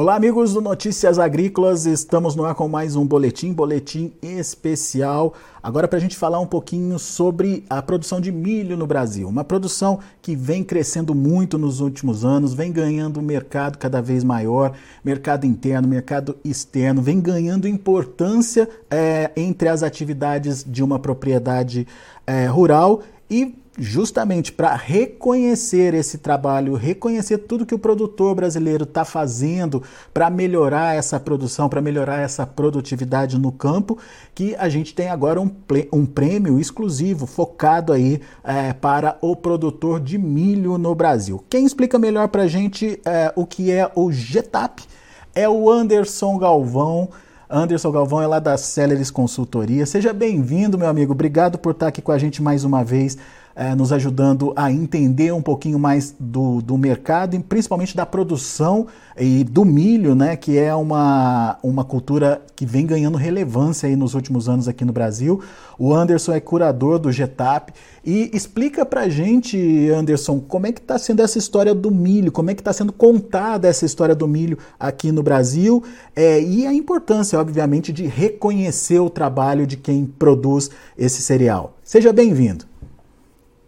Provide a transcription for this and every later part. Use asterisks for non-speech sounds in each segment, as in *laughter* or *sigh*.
Olá, amigos do Notícias Agrícolas, estamos no ar com mais um boletim, boletim especial. Agora, para a gente falar um pouquinho sobre a produção de milho no Brasil. Uma produção que vem crescendo muito nos últimos anos, vem ganhando mercado cada vez maior, mercado interno, mercado externo, vem ganhando importância é, entre as atividades de uma propriedade é, rural e justamente para reconhecer esse trabalho, reconhecer tudo que o produtor brasileiro está fazendo para melhorar essa produção, para melhorar essa produtividade no campo, que a gente tem agora um, um prêmio exclusivo focado aí é, para o produtor de milho no Brasil. Quem explica melhor para a gente é, o que é o GETAP é o Anderson Galvão. Anderson Galvão é lá da Celeris Consultoria. Seja bem-vindo, meu amigo. Obrigado por estar aqui com a gente mais uma vez é, nos ajudando a entender um pouquinho mais do, do mercado e principalmente da produção e do milho, né, que é uma, uma cultura que vem ganhando relevância aí nos últimos anos aqui no Brasil. O Anderson é curador do GETAP e explica pra gente, Anderson, como é que está sendo essa história do milho, como é que está sendo contada essa história do milho aqui no Brasil é, e a importância, obviamente, de reconhecer o trabalho de quem produz esse cereal. Seja bem-vindo.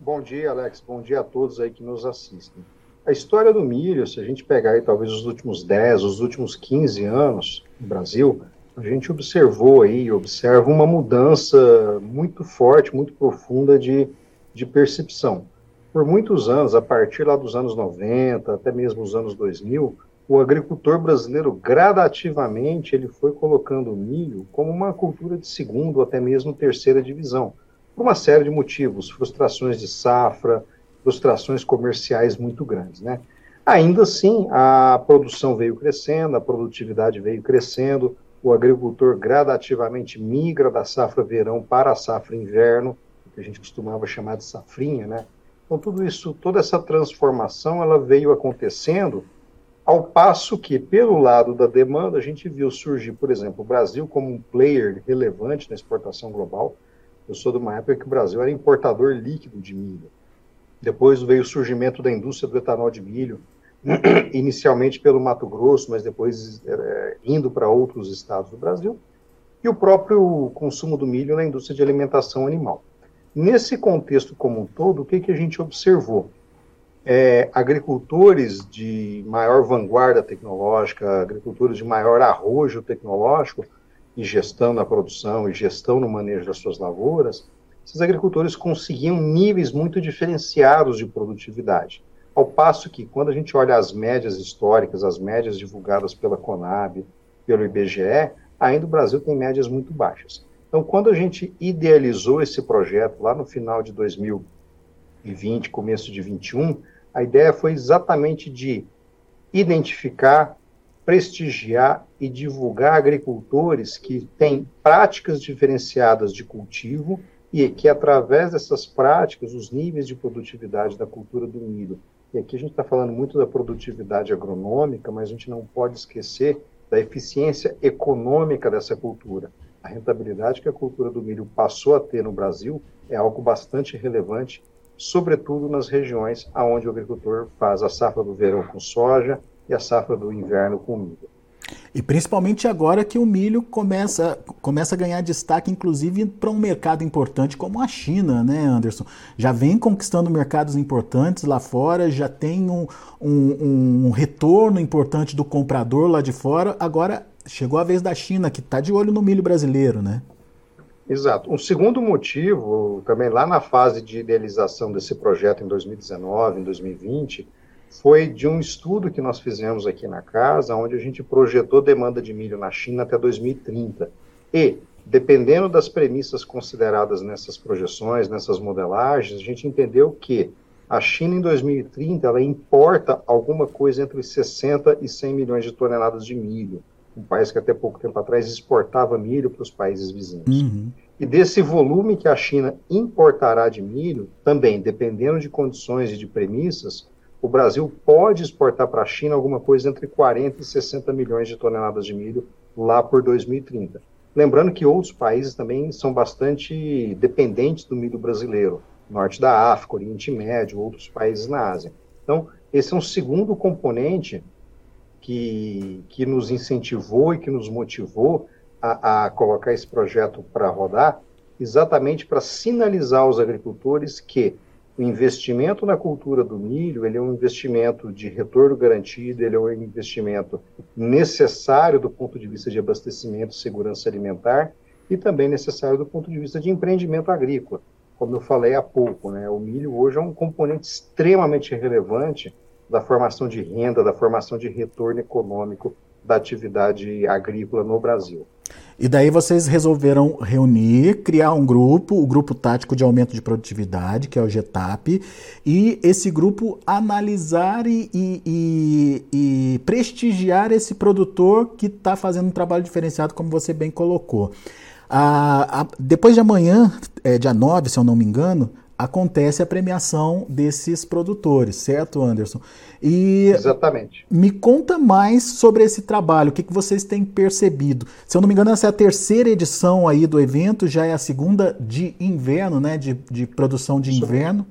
Bom dia, Alex. Bom dia a todos aí que nos assistem. A história do milho, se a gente pegar aí talvez os últimos 10, os últimos 15 anos no Brasil, a gente observou aí, observa uma mudança muito forte, muito profunda de, de percepção. Por muitos anos, a partir lá dos anos 90, até mesmo os anos 2000, o agricultor brasileiro gradativamente ele foi colocando o milho como uma cultura de segunda ou até mesmo terceira divisão por uma série de motivos, frustrações de safra, frustrações comerciais muito grandes, né? Ainda assim, a produção veio crescendo, a produtividade veio crescendo, o agricultor gradativamente migra da safra verão para a safra inverno, que a gente costumava chamar de safrinha, né? Então tudo isso, toda essa transformação, ela veio acontecendo ao passo que, pelo lado da demanda, a gente viu surgir, por exemplo, o Brasil como um player relevante na exportação global, eu sou de uma época que o Brasil era importador líquido de milho. Depois veio o surgimento da indústria do etanol de milho, *clears throat* inicialmente pelo Mato Grosso, mas depois é, indo para outros estados do Brasil, e o próprio consumo do milho na indústria de alimentação animal. Nesse contexto como um todo, o que, que a gente observou? É, agricultores de maior vanguarda tecnológica, agricultores de maior arrojo tecnológico, e gestão na produção e gestão no manejo das suas lavouras, esses agricultores conseguiam níveis muito diferenciados de produtividade. Ao passo que, quando a gente olha as médias históricas, as médias divulgadas pela Conab, pelo IBGE, ainda o Brasil tem médias muito baixas. Então, quando a gente idealizou esse projeto lá no final de 2020, começo de 21, a ideia foi exatamente de identificar prestigiar e divulgar agricultores que têm práticas diferenciadas de cultivo e que, através dessas práticas, os níveis de produtividade da cultura do milho. E aqui a gente está falando muito da produtividade agronômica, mas a gente não pode esquecer da eficiência econômica dessa cultura. A rentabilidade que a cultura do milho passou a ter no Brasil é algo bastante relevante, sobretudo nas regiões onde o agricultor faz a safra do verão com soja, e a safra do inverno com milho. E principalmente agora que o milho começa, começa a ganhar destaque, inclusive para um mercado importante como a China, né, Anderson? Já vem conquistando mercados importantes lá fora, já tem um, um, um retorno importante do comprador lá de fora. Agora chegou a vez da China, que está de olho no milho brasileiro, né? Exato. Um segundo motivo, também lá na fase de idealização desse projeto em 2019, em 2020, foi de um estudo que nós fizemos aqui na casa, onde a gente projetou demanda de milho na China até 2030. E, dependendo das premissas consideradas nessas projeções, nessas modelagens, a gente entendeu que a China em 2030 ela importa alguma coisa entre 60 e 100 milhões de toneladas de milho. Um país que até pouco tempo atrás exportava milho para os países vizinhos. Uhum. E desse volume que a China importará de milho, também, dependendo de condições e de premissas, o Brasil pode exportar para a China alguma coisa entre 40 e 60 milhões de toneladas de milho lá por 2030. Lembrando que outros países também são bastante dependentes do milho brasileiro, norte da África, Oriente Médio, outros países na Ásia. Então, esse é um segundo componente que, que nos incentivou e que nos motivou a, a colocar esse projeto para rodar, exatamente para sinalizar aos agricultores que o investimento na cultura do milho ele é um investimento de retorno garantido, ele é um investimento necessário do ponto de vista de abastecimento segurança alimentar e também necessário do ponto de vista de empreendimento agrícola. Como eu falei há pouco, né, o milho hoje é um componente extremamente relevante da formação de renda, da formação de retorno econômico da atividade agrícola no Brasil. E daí vocês resolveram reunir, criar um grupo, o Grupo Tático de Aumento de Produtividade, que é o GETAP, e esse grupo analisar e, e, e prestigiar esse produtor que está fazendo um trabalho diferenciado, como você bem colocou. A, a, depois de amanhã, é, dia 9, se eu não me engano, acontece a premiação desses produtores, certo, Anderson? E Exatamente. Me conta mais sobre esse trabalho, o que, que vocês têm percebido. Se eu não me engano, essa é a terceira edição aí do evento, já é a segunda de inverno, né? De, de produção de inverno.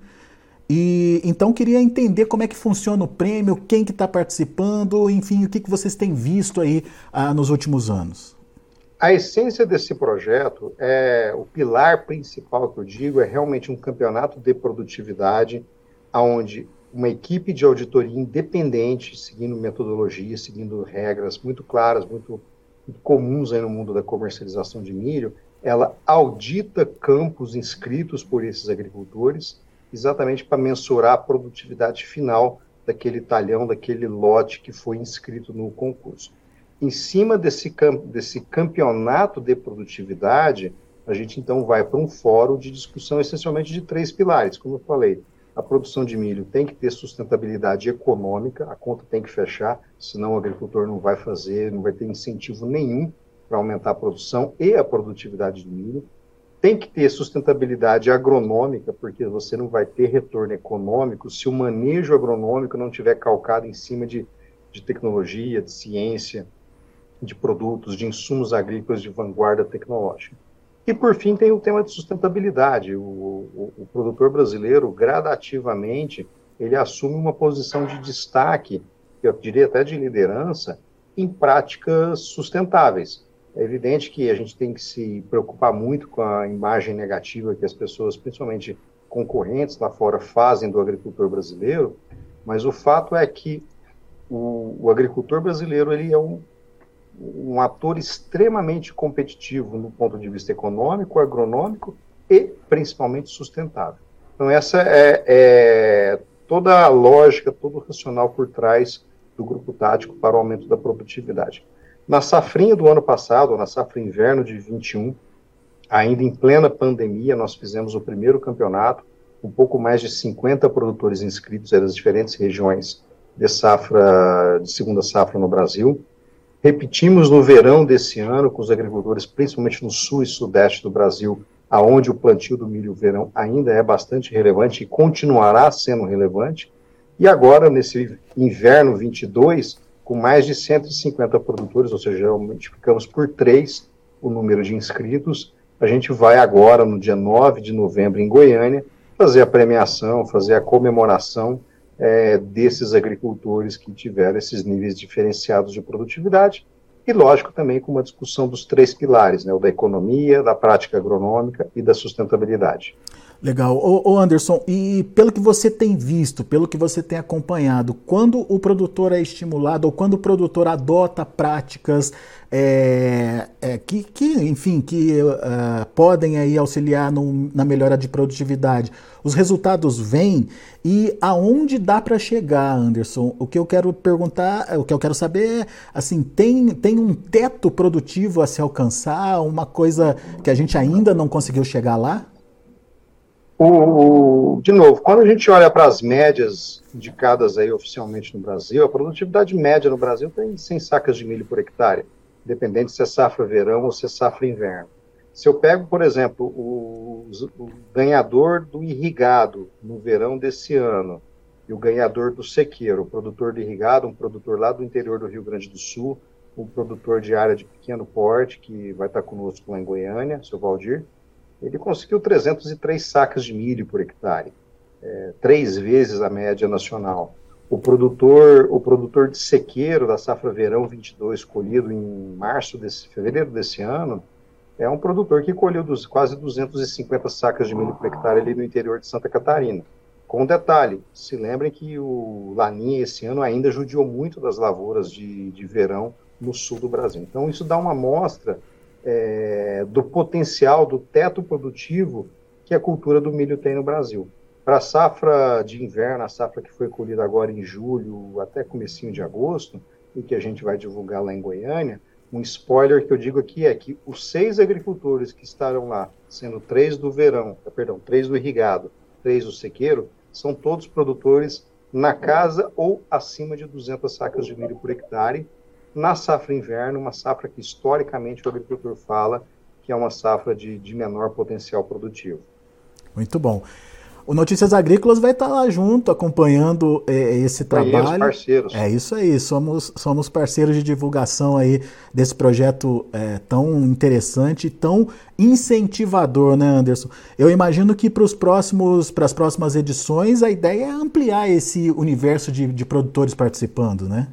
E então queria entender como é que funciona o prêmio, quem que está participando, enfim, o que, que vocês têm visto aí ah, nos últimos anos. A essência desse projeto é o pilar principal que eu digo é realmente um campeonato de produtividade, aonde uma equipe de auditoria independente, seguindo metodologia, seguindo regras muito claras, muito, muito comuns aí no mundo da comercialização de milho, ela audita campos inscritos por esses agricultores, exatamente para mensurar a produtividade final daquele talhão, daquele lote que foi inscrito no concurso em cima desse, desse campeonato de produtividade, a gente então vai para um fórum de discussão essencialmente de três pilares. Como eu falei, a produção de milho tem que ter sustentabilidade econômica, a conta tem que fechar, senão o agricultor não vai fazer, não vai ter incentivo nenhum para aumentar a produção e a produtividade do milho. Tem que ter sustentabilidade agronômica, porque você não vai ter retorno econômico se o manejo agronômico não tiver calcado em cima de, de tecnologia, de ciência, de produtos, de insumos agrícolas de vanguarda tecnológica. E, por fim, tem o tema de sustentabilidade. O, o, o, produtor brasileiro, gradativamente, ele assume uma posição de destaque, eu diria até de liderança, em práticas sustentáveis. É evidente que a gente tem que se preocupar muito com a imagem negativa que as pessoas, principalmente concorrentes lá fora, fazem do agricultor brasileiro, mas o fato é que o, o agricultor brasileiro ele é um, um ator extremamente competitivo no ponto de vista econômico, agronômico e principalmente sustentável. Então essa é, é toda a lógica, todo o racional por trás do grupo tático para o aumento da produtividade. Na safrinha do ano passado, na safra inverno de 21, ainda em plena pandemia, nós fizemos o primeiro campeonato, um pouco mais de 50 produtores inscritos das diferentes regiões de safra, de segunda safra no Brasil. Repetimos no verão desse ano com os agricultores, principalmente no sul e sudeste do Brasil, aonde o plantio do milho verão ainda é bastante relevante e continuará sendo relevante. E agora, nesse inverno 22, com mais de 150 produtores, ou seja, multiplicamos por três o número de inscritos, a gente vai agora, no dia 9 de novembro, em Goiânia, fazer a premiação, fazer a comemoração é, desses agricultores que tiveram esses níveis diferenciados de produtividade, e lógico também com uma discussão dos três pilares, né, o da economia, da prática agronômica e da sustentabilidade. Legal. Ô, ô, Anderson, e pelo que você tem visto, pelo que você tem acompanhado, quando o produtor é estimulado ou quando o produtor adota práticas é, é, que, que, enfim, que uh, podem aí auxiliar no, na melhora de produtividade, os resultados vêm e aonde dá para chegar, Anderson? O que eu quero perguntar, o que eu quero saber é, assim, tem, tem um teto produtivo a se alcançar, uma coisa que a gente ainda não conseguiu chegar lá? O, o, de novo, quando a gente olha para as médias indicadas aí oficialmente no Brasil, a produtividade média no Brasil tem 100 sacas de milho por hectare, independente se é safra verão ou se é safra inverno. Se eu pego, por exemplo, o, o ganhador do irrigado no verão desse ano e o ganhador do sequeiro, o produtor de irrigado, um produtor lá do interior do Rio Grande do Sul, um produtor de área de pequeno porte, que vai estar conosco lá em Goiânia, seu Valdir, ele conseguiu 303 sacas de milho por hectare, é, três vezes a média nacional. o produtor, o produtor de sequeiro da safra verão 22, colhido em março desse, fevereiro desse ano, é um produtor que colheu dos, quase 250 sacas de milho por hectare ali no interior de Santa Catarina. Com um detalhe, se lembrem que o Laninha esse ano ainda judiou muito das lavouras de, de verão no sul do Brasil. Então isso dá uma amostra é, do potencial, do teto produtivo que a cultura do milho tem no Brasil. Para a safra de inverno, a safra que foi colhida agora em julho até comecinho de agosto, e que a gente vai divulgar lá em Goiânia, um spoiler que eu digo aqui é que os seis agricultores que estarão lá, sendo três do verão, perdão, três do irrigado, três do sequeiro, são todos produtores na casa ou acima de 200 sacas de milho por hectare, na safra inverno, uma safra que historicamente o agricultor fala que é uma safra de, de menor potencial produtivo. Muito bom. O Notícias Agrícolas vai estar lá junto, acompanhando é, esse trabalho. parceiros. É isso aí, somos, somos parceiros de divulgação aí desse projeto é, tão interessante, tão incentivador, né, Anderson? Eu imagino que para os próximos, para as próximas edições, a ideia é ampliar esse universo de, de produtores participando, né?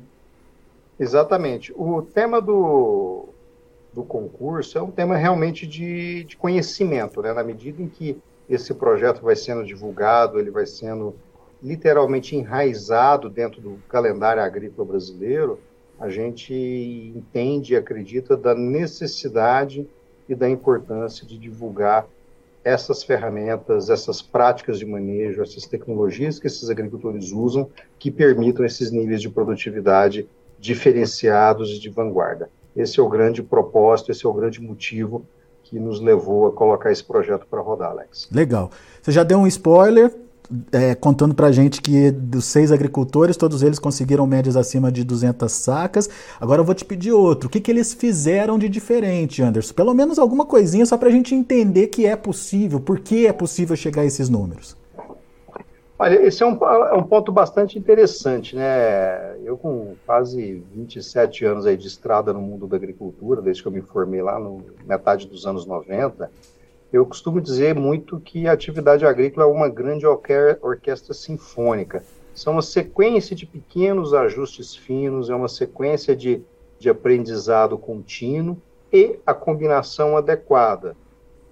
Exatamente. O tema do, do concurso é um tema realmente de, de conhecimento, né? Na medida em que esse projeto vai sendo divulgado, ele vai sendo literalmente enraizado dentro do calendário agrícola brasileiro, a gente entende e acredita da necessidade e da importância de divulgar essas ferramentas, essas práticas de manejo, essas tecnologias que esses agricultores usam que permitam esses níveis de produtividade diferenciados e de vanguarda. Esse é o grande propósito, esse é o grande motivo que nos levou a colocar esse projeto para rodar, Alex. Legal. Você já deu um spoiler, é, contando para a gente que dos seis agricultores, todos eles conseguiram médias acima de 200 sacas. Agora eu vou te pedir outro. O que, que eles fizeram de diferente, Anderson? Pelo menos alguma coisinha só para a gente entender que é possível, por que é possível chegar a esses números. Olha, esse é um, é um ponto bastante interessante, né? Eu com quase 27 anos aí de estrada no mundo da agricultura, desde que eu me formei lá no metade dos anos 90, eu costumo dizer muito que a atividade agrícola é uma grande orquestra sinfônica. São uma sequência de pequenos ajustes finos, é uma sequência de, de aprendizado contínuo e a combinação adequada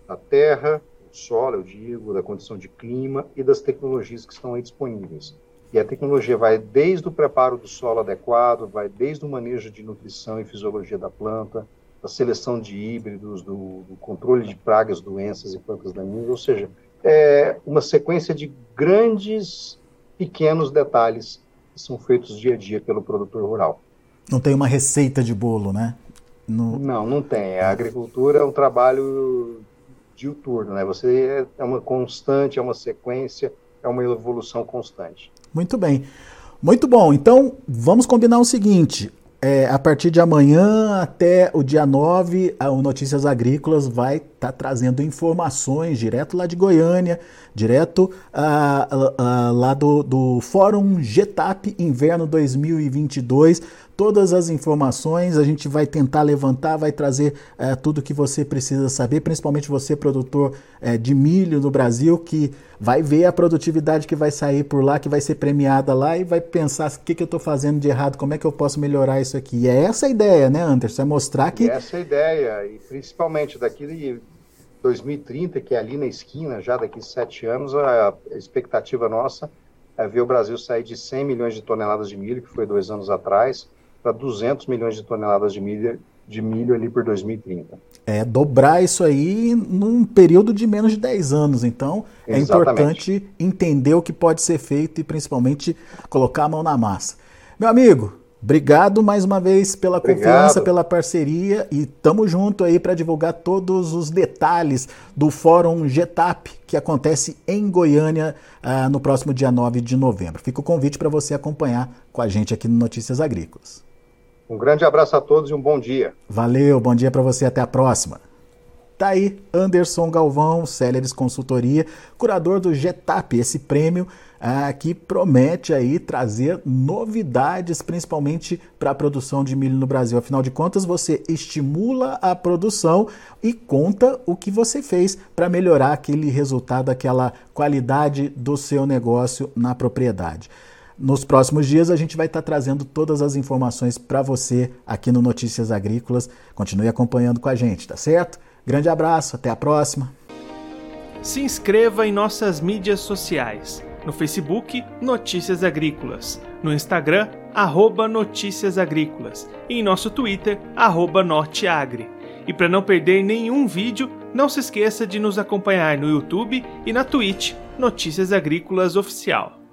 da terra, solo, eu digo, da condição de clima e das tecnologias que estão aí disponíveis. E a tecnologia vai desde o preparo do solo adequado, vai desde o manejo de nutrição e fisiologia da planta, da seleção de híbridos, do, do controle de pragas, doenças e plantas daninhas, ou seja, é uma sequência de grandes, pequenos detalhes que são feitos dia a dia pelo produtor rural. Não tem uma receita de bolo, né? No... Não, não tem. A agricultura é um trabalho diuturno, né? Você é uma constante, é uma sequência, é uma evolução constante. Muito bem. Muito bom. Então, vamos combinar o seguinte: é, a partir de amanhã até o dia 9, o Notícias Agrícolas vai estar tá trazendo informações direto lá de Goiânia, direto ah, ah, ah lá do, do Fórum GETAP Inverno 2022 todas as informações, a gente vai tentar levantar, vai trazer é, tudo que você precisa saber, principalmente você, produtor é, de milho no Brasil, que vai ver a produtividade que vai sair por lá, que vai ser premiada lá e vai pensar o que, que eu estou fazendo de errado, como é que eu posso melhorar isso aqui. E é essa a ideia, né, Anderson? É mostrar que. É essa a ideia, e principalmente daqui de 2030, que é ali na esquina, já daqui sete anos, a expectativa nossa é ver o Brasil sair de 100 milhões de toneladas de milho, que foi dois anos atrás, para 200 milhões de toneladas de milho, de milho ali por 2030. É, dobrar isso aí num período de menos de 10 anos. Então, é importante entender o que pode ser feito e principalmente colocar a mão na massa. Meu amigo, obrigado mais uma vez pela obrigado. confiança, pela parceria e tamo junto aí para divulgar todos os detalhes do Fórum GETAP que acontece em Goiânia uh, no próximo dia 9 de novembro. Fica o convite para você acompanhar com a gente aqui no Notícias Agrícolas. Um grande abraço a todos e um bom dia. Valeu, bom dia para você, até a próxima. Tá aí Anderson Galvão, Céleres Consultoria, curador do GETAP, esse prêmio ah, que promete aí trazer novidades, principalmente para a produção de milho no Brasil. Afinal de contas, você estimula a produção e conta o que você fez para melhorar aquele resultado, aquela qualidade do seu negócio na propriedade. Nos próximos dias a gente vai estar trazendo todas as informações para você aqui no Notícias Agrícolas. Continue acompanhando com a gente, tá certo? Grande abraço, até a próxima. Se inscreva em nossas mídias sociais. No Facebook, Notícias Agrícolas. No Instagram, arroba Notícias Agrícolas. E em nosso Twitter, arroba Norteagri. E para não perder nenhum vídeo, não se esqueça de nos acompanhar no YouTube e na Twitch Notícias Agrícolas Oficial.